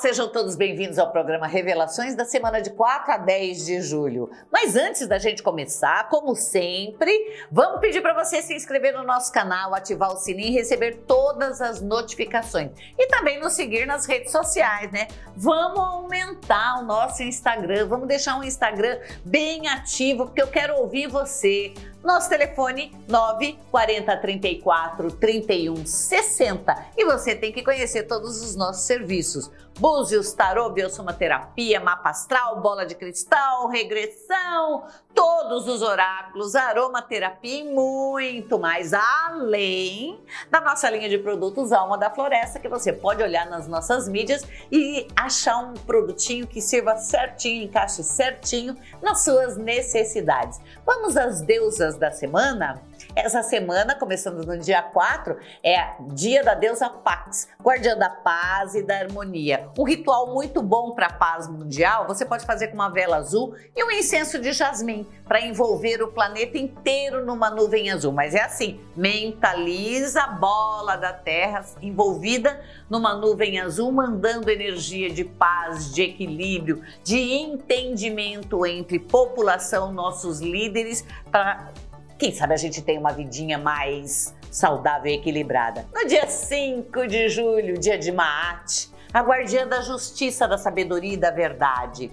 sejam todos bem-vindos ao programa Revelações da semana de 4 a 10 de julho. Mas antes da gente começar, como sempre, vamos pedir para você se inscrever no nosso canal, ativar o sininho e receber todas as notificações. E também nos seguir nas redes sociais, né? Vamos aumentar o nosso Instagram, vamos deixar um Instagram bem ativo, porque eu quero ouvir você. Nosso telefone 940 34 31 60 e você tem que conhecer todos os nossos serviços. Búzios, tarô, biosomaterapia, mapa astral, bola de cristal, regressão, todos os oráculos, aromaterapia e muito mais, além da nossa linha de produtos Alma da Floresta, que você pode olhar nas nossas mídias e achar um produtinho que sirva certinho, encaixe certinho nas suas necessidades. Vamos às deusas da semana? Essa semana, começando no dia 4, é dia da deusa Pax, guardiã da paz e da harmonia. Um ritual muito bom para a paz mundial, você pode fazer com uma vela azul e um incenso de jasmim para envolver o planeta inteiro numa nuvem azul. Mas é assim, mentaliza a bola da Terra envolvida numa nuvem azul, mandando energia de paz, de equilíbrio, de entendimento entre população, nossos líderes, para quem sabe a gente tem uma vidinha mais saudável e equilibrada. No dia 5 de julho, dia de Maat, a guardiã da justiça, da sabedoria e da verdade.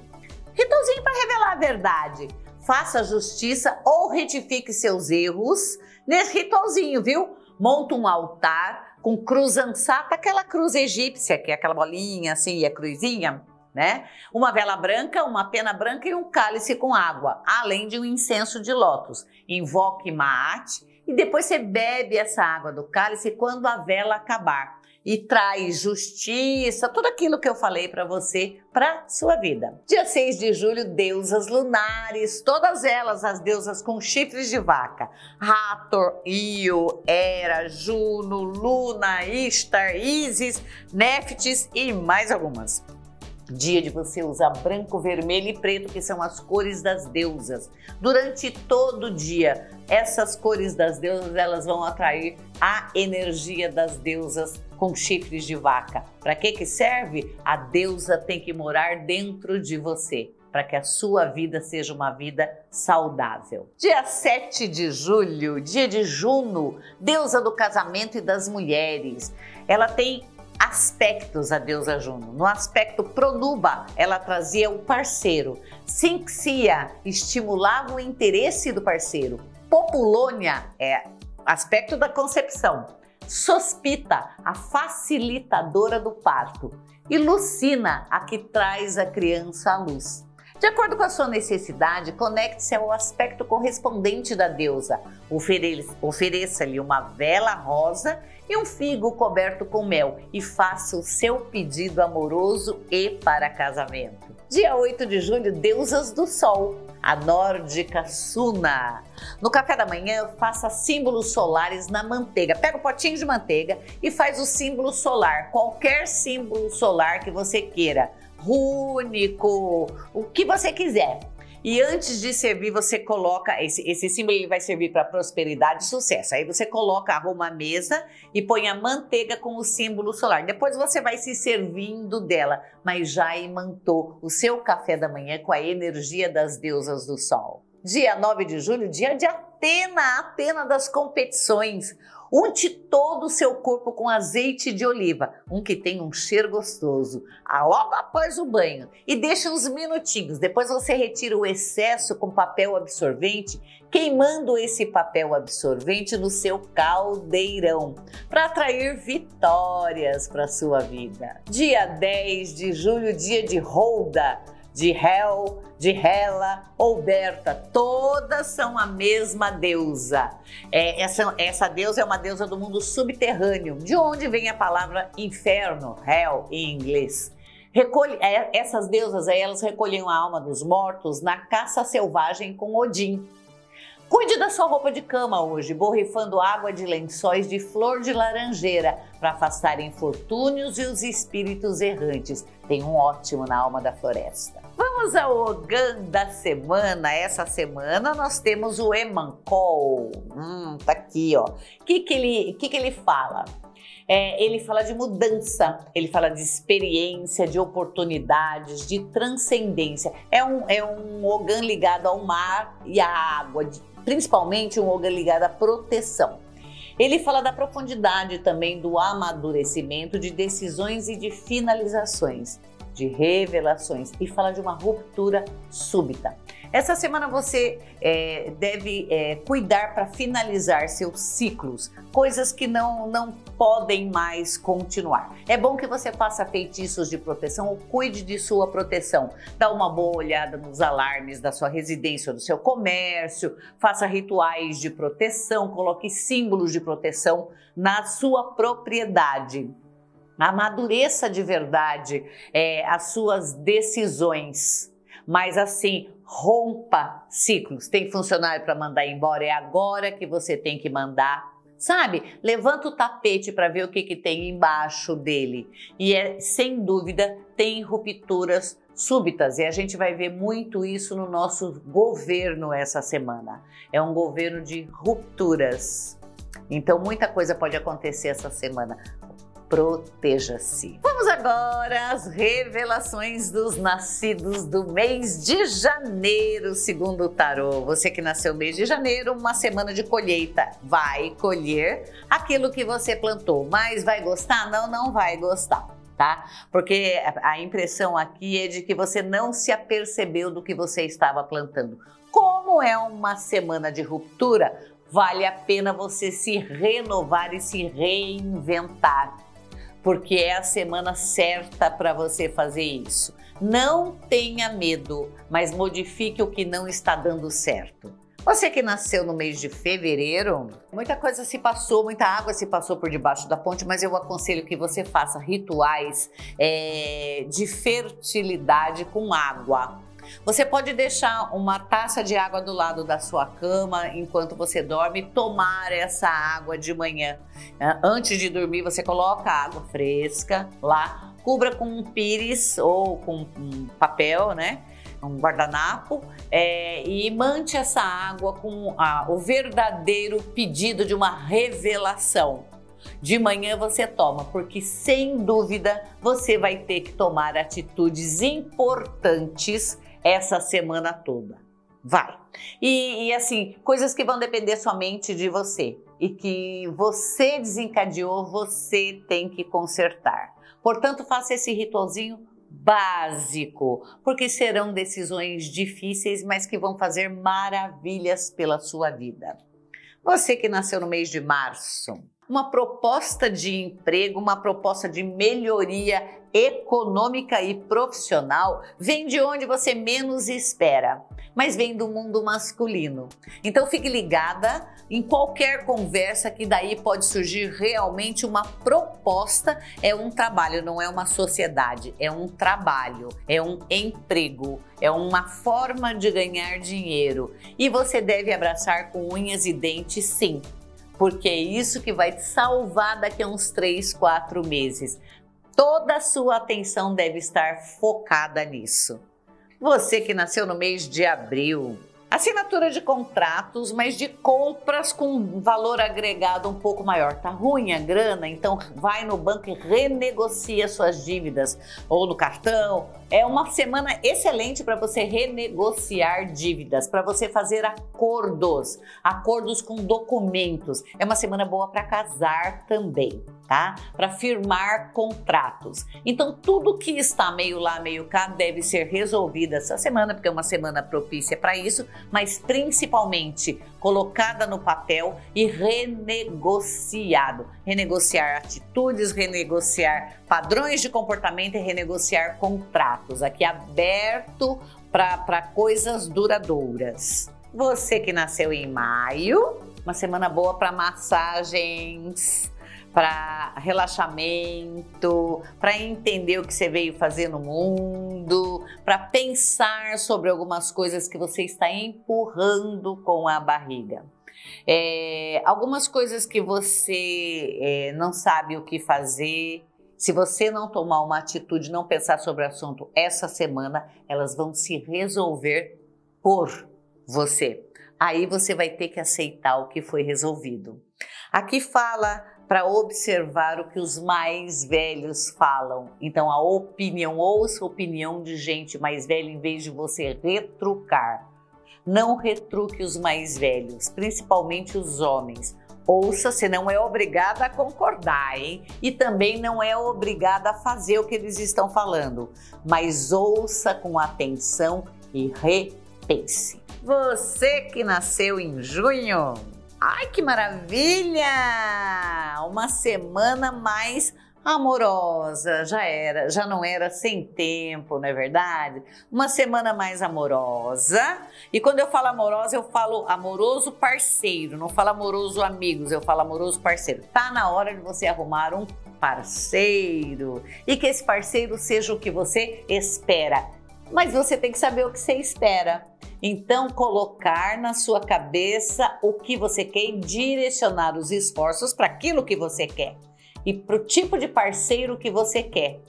Ritualzinho para revelar a verdade. Faça justiça ou retifique seus erros nesse ritualzinho, viu? Monta um altar com cruz ansata, aquela cruz egípcia, que é aquela bolinha assim, e a cruzinha né? Uma vela branca, uma pena branca e um cálice com água, além de um incenso de lótus. Invoque Maat e depois você bebe essa água do cálice quando a vela acabar e traz justiça, tudo aquilo que eu falei para você para sua vida. Dia 6 de julho, deusas lunares, todas elas as deusas com chifres de vaca. Hathor, Io, Hera, Juno, Luna, Ishtar, Isis, Néftis e mais algumas. Dia de você usar branco, vermelho e preto, que são as cores das deusas. Durante todo o dia, essas cores das deusas, elas vão atrair a energia das deusas com chifres de vaca. Para que que serve? A deusa tem que morar dentro de você para que a sua vida seja uma vida saudável. Dia 7 de julho, dia de Juno, deusa do casamento e das mulheres. Ela tem aspectos a deusa Juno. No aspecto Pronuba, ela trazia o parceiro. Sinxia estimulava o interesse do parceiro. Populônia é aspecto da concepção. Sospita, a facilitadora do parto. E Lucina, a que traz a criança à luz. De acordo com a sua necessidade, conecte-se ao aspecto correspondente da deusa. Ofereça-lhe uma vela rosa e um figo coberto com mel e faça o seu pedido amoroso e para casamento. Dia 8 de julho, Deusas do Sol, a nórdica Suna. No café da manhã, faça símbolos solares na manteiga. Pega o um potinho de manteiga e faz o símbolo solar, qualquer símbolo solar que você queira rúnico, o que você quiser. E antes de servir, você coloca esse, esse símbolo ele vai servir para prosperidade e sucesso. Aí você coloca, arruma a mesa e põe a manteiga com o símbolo solar. Depois você vai se servindo dela, mas já imantou o seu café da manhã com a energia das deusas do sol. Dia 9 de julho, dia de Atena, Atena das competições. Unte todo o seu corpo com azeite de oliva, um que tem um cheiro gostoso, logo após o banho. E deixe uns minutinhos. Depois você retira o excesso com papel absorvente, queimando esse papel absorvente no seu caldeirão, para atrair vitórias para sua vida. Dia 10 de julho, dia de Holda de Hel, de Hela ou Berta, todas são a mesma deusa. É, essa, essa deusa é uma deusa do mundo subterrâneo, de onde vem a palavra inferno, Hell em inglês. Recolhe, é, essas deusas elas recolhiam a alma dos mortos na caça selvagem com Odin. Cuide da sua roupa de cama hoje, borrifando água de lençóis de flor de laranjeira para afastar infortúnios e os espíritos errantes. Tem um ótimo na alma da floresta Vamos ao Ogan da semana. Essa semana nós temos o Emancol. Hum, tá aqui, ó. O que, que, ele, que, que ele fala? É, ele fala de mudança, ele fala de experiência, de oportunidades, de transcendência. É um, é um Ogan ligado ao mar e à água, principalmente um Ogan ligado à proteção. Ele fala da profundidade também do amadurecimento, de decisões e de finalizações de revelações e fala de uma ruptura súbita. Essa semana você é, deve é, cuidar para finalizar seus ciclos, coisas que não, não podem mais continuar. É bom que você faça feitiços de proteção ou cuide de sua proteção. Dá uma boa olhada nos alarmes da sua residência ou do seu comércio, faça rituais de proteção, coloque símbolos de proteção na sua propriedade amadureça de verdade é, as suas decisões. Mas assim, rompa ciclos. Tem funcionário para mandar embora, é agora que você tem que mandar. Sabe? Levanta o tapete para ver o que, que tem embaixo dele. E é sem dúvida tem rupturas súbitas e a gente vai ver muito isso no nosso governo essa semana. É um governo de rupturas. Então muita coisa pode acontecer essa semana proteja-se. Vamos agora às revelações dos nascidos do mês de janeiro, segundo o tarô. Você que nasceu mês de janeiro, uma semana de colheita. Vai colher aquilo que você plantou, mas vai gostar? Não, não vai gostar. Tá? Porque a impressão aqui é de que você não se apercebeu do que você estava plantando. Como é uma semana de ruptura, vale a pena você se renovar e se reinventar porque é a semana certa para você fazer isso. Não tenha medo, mas modifique o que não está dando certo. Você que nasceu no mês de fevereiro, muita coisa se passou, muita água se passou por debaixo da ponte, mas eu aconselho que você faça rituais é, de fertilidade com água. Você pode deixar uma taça de água do lado da sua cama enquanto você dorme, tomar essa água de manhã. Né? Antes de dormir, você coloca água fresca lá, cubra com um pires ou com um papel, né? um guardanapo é, e mante essa água com a, o verdadeiro pedido de uma revelação. De manhã você toma, porque sem dúvida você vai ter que tomar atitudes importantes essa semana toda. Vai. E, e, assim, coisas que vão depender somente de você e que você desencadeou, você tem que consertar. Portanto, faça esse ritualzinho básico, porque serão decisões difíceis, mas que vão fazer maravilhas pela sua vida. Você que nasceu no mês de março, uma proposta de emprego, uma proposta de melhoria econômica e profissional vem de onde você menos espera, mas vem do mundo masculino. Então fique ligada em qualquer conversa que daí pode surgir realmente uma proposta, é um trabalho, não é uma sociedade, é um trabalho, é um emprego, é uma forma de ganhar dinheiro. E você deve abraçar com unhas e dentes sim porque é isso que vai te salvar daqui a uns 3, 4 meses. Toda a sua atenção deve estar focada nisso. Você que nasceu no mês de abril, Assinatura de contratos, mas de compras com valor agregado um pouco maior. Tá ruim a grana? Então vai no banco e renegocia suas dívidas ou no cartão. É uma semana excelente para você renegociar dívidas, para você fazer acordos, acordos com documentos. É uma semana boa para casar também tá? Para firmar contratos. Então, tudo que está meio lá, meio cá, deve ser resolvido essa semana, porque é uma semana propícia para isso, mas principalmente colocada no papel e renegociado. Renegociar atitudes, renegociar padrões de comportamento e renegociar contratos. Aqui aberto para coisas duradouras. Você que nasceu em maio, uma semana boa para massagens para relaxamento, para entender o que você veio fazer no mundo, para pensar sobre algumas coisas que você está empurrando com a barriga. É, algumas coisas que você é, não sabe o que fazer se você não tomar uma atitude, não pensar sobre o assunto essa semana, elas vão se resolver por você. Aí você vai ter que aceitar o que foi resolvido. Aqui fala para observar o que os mais velhos falam. Então, a opinião, ouça a opinião de gente mais velha em vez de você retrucar. Não retruque os mais velhos, principalmente os homens. Ouça, você não é obrigada a concordar, hein? E também não é obrigada a fazer o que eles estão falando, mas ouça com atenção e repense. Você que nasceu em junho, Ai, que maravilha! Uma semana mais amorosa, já era, já não era sem tempo, não é verdade? Uma semana mais amorosa. E quando eu falo amorosa, eu falo amoroso parceiro, não falo amoroso amigos, eu falo amoroso parceiro. Tá na hora de você arrumar um parceiro e que esse parceiro seja o que você espera. Mas você tem que saber o que você espera. Então, colocar na sua cabeça o que você quer e direcionar os esforços para aquilo que você quer e para o tipo de parceiro que você quer.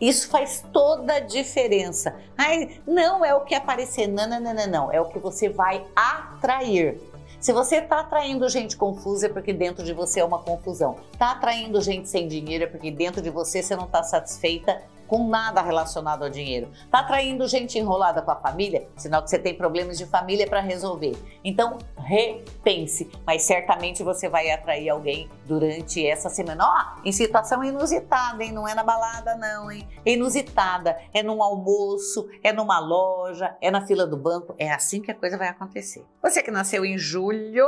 Isso faz toda a diferença. Ai, não é o que aparecer, não, não, não, não, não. É o que você vai atrair. Se você está atraindo gente confusa é porque dentro de você é uma confusão. Está atraindo gente sem dinheiro é porque dentro de você você não está satisfeita com nada relacionado ao dinheiro. Tá atraindo gente enrolada com a família? Sinal que você tem problemas de família para resolver. Então, repense, mas certamente você vai atrair alguém durante essa semana. Ó, oh, em situação inusitada, hein? Não é na balada, não, hein? É inusitada, é num almoço, é numa loja, é na fila do banco. É assim que a coisa vai acontecer. Você que nasceu em julho,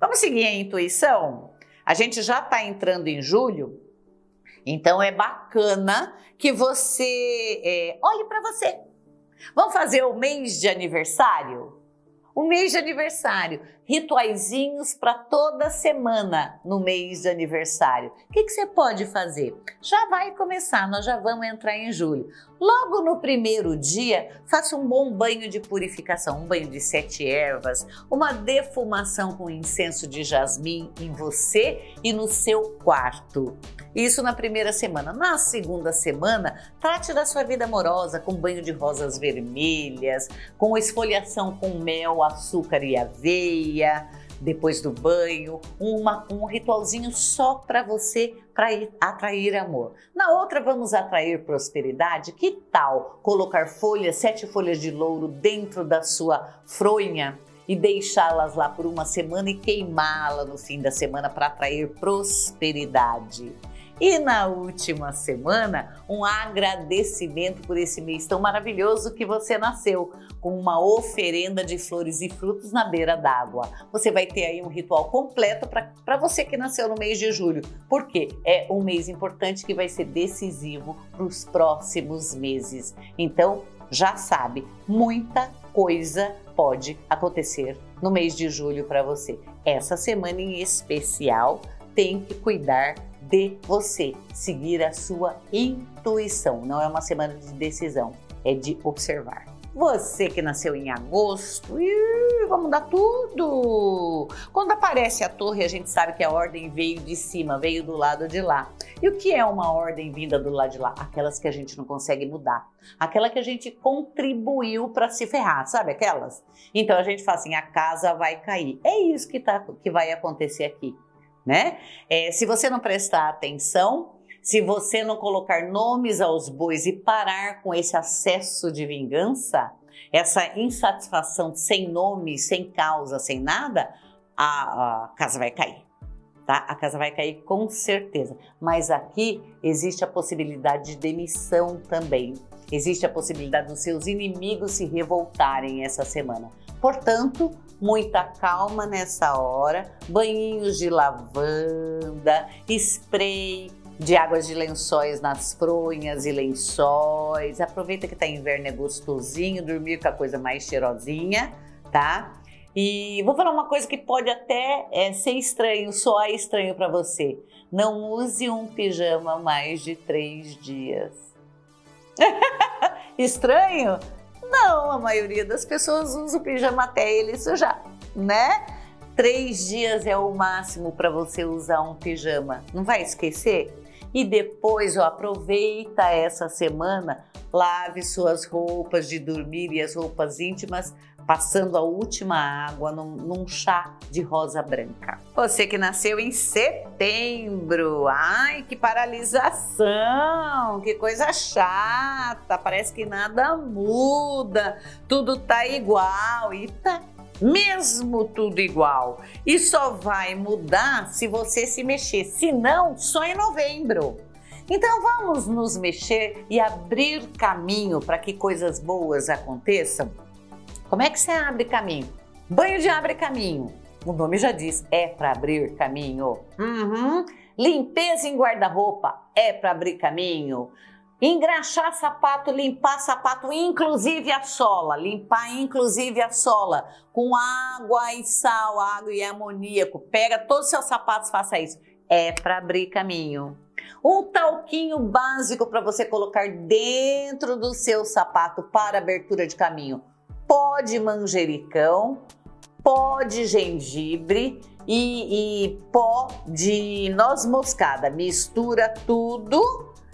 vamos seguir a intuição? A gente já está entrando em julho, então é bacana que você é, olhe para você. Vamos fazer o mês de aniversário? O mês de aniversário, rituaizinhos para toda semana no mês de aniversário. O que, que, você pode fazer? Já vai começar, nós já vamos entrar em julho. Logo no primeiro dia, faça um bom banho de purificação, um banho de sete ervas, uma defumação com incenso de jasmim em você e no seu quarto. Isso na primeira semana. Na segunda semana, trate da sua vida amorosa com banho de rosas vermelhas, com esfoliação com mel, açúcar e aveia. Depois do banho, uma, um ritualzinho só para você para atrair amor. Na outra, vamos atrair prosperidade. Que tal colocar folhas, sete folhas de louro dentro da sua fronha e deixá-las lá por uma semana e queimá-la no fim da semana para atrair prosperidade? E na última semana, um agradecimento por esse mês tão maravilhoso que você nasceu, com uma oferenda de flores e frutos na beira d'água. Você vai ter aí um ritual completo para você que nasceu no mês de julho, porque é um mês importante que vai ser decisivo para os próximos meses. Então, já sabe, muita coisa pode acontecer no mês de julho para você. Essa semana em especial tem que cuidar de você, seguir a sua intuição. Não é uma semana de decisão, é de observar. Você que nasceu em agosto, ih, vamos mudar tudo! Quando aparece a torre, a gente sabe que a ordem veio de cima, veio do lado de lá. E o que é uma ordem vinda do lado de lá? Aquelas que a gente não consegue mudar. Aquela que a gente contribuiu para se ferrar, sabe aquelas? Então a gente fala assim: a casa vai cair. É isso que, tá, que vai acontecer aqui né? É, se você não prestar atenção, se você não colocar nomes aos bois e parar com esse acesso de vingança, essa insatisfação sem nome, sem causa, sem nada, a, a casa vai cair. Tá? A casa vai cair com certeza. Mas aqui existe a possibilidade de demissão também. Existe a possibilidade dos seus inimigos se revoltarem essa semana. Portanto, muita calma nessa hora, banhinhos de lavanda, spray de águas de lençóis nas fronhas e lençóis. Aproveita que tá inverno é gostosinho, dormir com a coisa mais cheirosinha, tá? E vou falar uma coisa que pode até é, ser estranho, soar estranho para você. Não use um pijama mais de três dias. estranho? Não, a maioria das pessoas usa o pijama até ele sujar, né? Três dias é o máximo para você usar um pijama. Não vai esquecer? e depois ó, aproveita essa semana, lave suas roupas de dormir e as roupas íntimas passando a última água num, num, chá de rosa branca. Você que nasceu em setembro, ai que paralisação, que coisa chata, parece que nada muda, tudo tá igual e tá mesmo tudo igual. E só vai mudar se você se mexer, se não, só em novembro. Então vamos nos mexer e abrir caminho para que coisas boas aconteçam? Como é que você abre caminho? Banho de abre caminho. O nome já diz, é para abrir caminho. Uhum. Limpeza em guarda-roupa é para abrir caminho. Engraxar sapato, limpar sapato, inclusive a sola, limpar inclusive a sola com água e sal, água e amoníaco. Pega todos os seus sapatos, faça isso. É para abrir caminho. Um talquinho básico para você colocar dentro do seu sapato para abertura de caminho. Pode manjericão, pó de gengibre e, e pó de noz moscada. Mistura tudo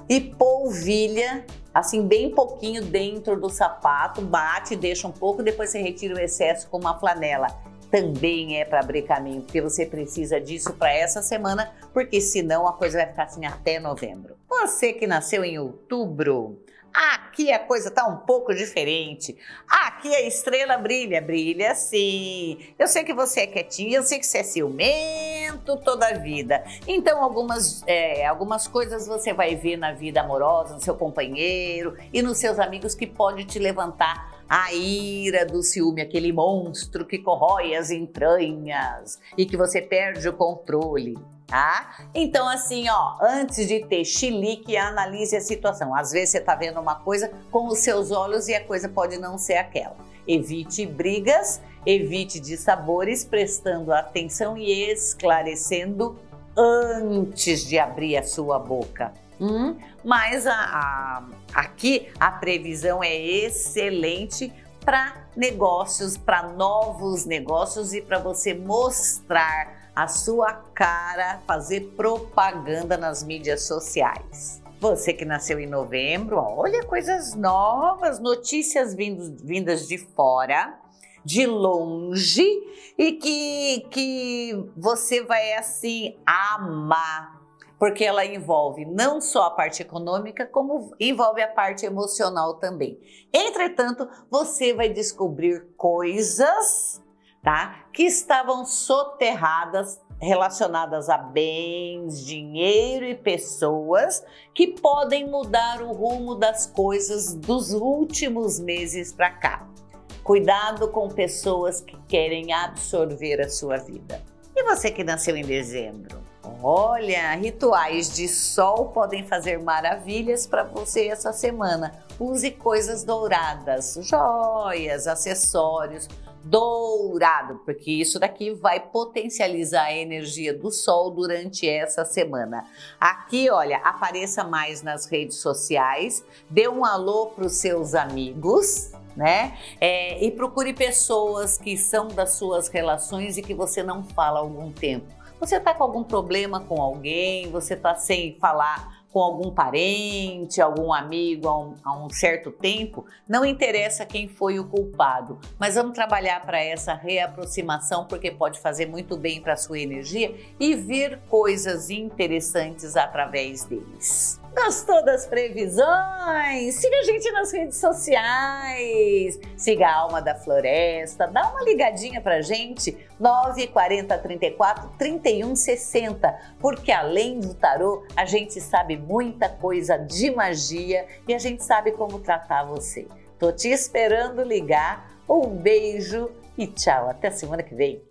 e polvilha assim bem pouquinho dentro do sapato, bate, deixa um pouco, depois você retira o excesso com uma flanela. Também é para abrir caminho, porque você precisa disso para essa semana, porque senão a coisa vai ficar assim até novembro. Você que nasceu em outubro, Aqui a coisa tá um pouco diferente. Aqui a estrela brilha, brilha sim. Eu sei que você é quietinho, eu sei que você é ciumento toda a vida. Então algumas, é, algumas coisas você vai ver na vida amorosa, no seu companheiro e nos seus amigos que pode te levantar a ira do ciúme, aquele monstro que corrói as entranhas e que você perde o controle tá? Então, assim, ó, antes de ter chilique, analise a situação. Às vezes você tá vendo uma coisa com os seus olhos e a coisa pode não ser aquela. Evite brigas, evite dissabores, prestando atenção e esclarecendo antes de abrir a sua boca. Hum? Mas a, a, aqui a previsão é excelente para negócios, para novos negócios e para você mostrar a sua cara, fazer propaganda nas mídias sociais. Você que nasceu em novembro, olha coisas novas, notícias vindos, vindas de fora, de longe e que, que você vai assim amar, porque ela envolve não só a parte econômica, como envolve a parte emocional também. Entretanto, você vai descobrir coisas tá? Que estavam soterradas relacionadas a bens, dinheiro e pessoas que podem mudar o rumo das coisas dos últimos meses para cá. Cuidado com pessoas que querem absorver a sua vida. E você que nasceu em dezembro? Olha, rituais de sol podem fazer maravilhas para você essa semana. Use coisas douradas, joias, acessórios, dourado, porque isso daqui vai potencializar a energia do sol durante essa semana. Aqui, olha, apareça mais nas redes sociais, dê um alô para os seus amigos, né? É, e procure pessoas que são das suas relações e que você não fala há algum tempo. Você está com algum problema com alguém, você está sem falar com algum parente, algum amigo há um, há um, certo tempo, não interessa quem foi o culpado, mas vamos trabalhar para essa reaproximação porque pode fazer muito bem para a sua energia e vir coisas interessantes através deles. Gostou das previsões? Siga a gente nas redes sociais. Siga a Alma da Floresta. Dá uma ligadinha pra gente. 940 34 31 60. Porque além do tarô, a gente sabe muita coisa de magia e a gente sabe como tratar você. Tô te esperando ligar. Um beijo e tchau. Até semana que vem.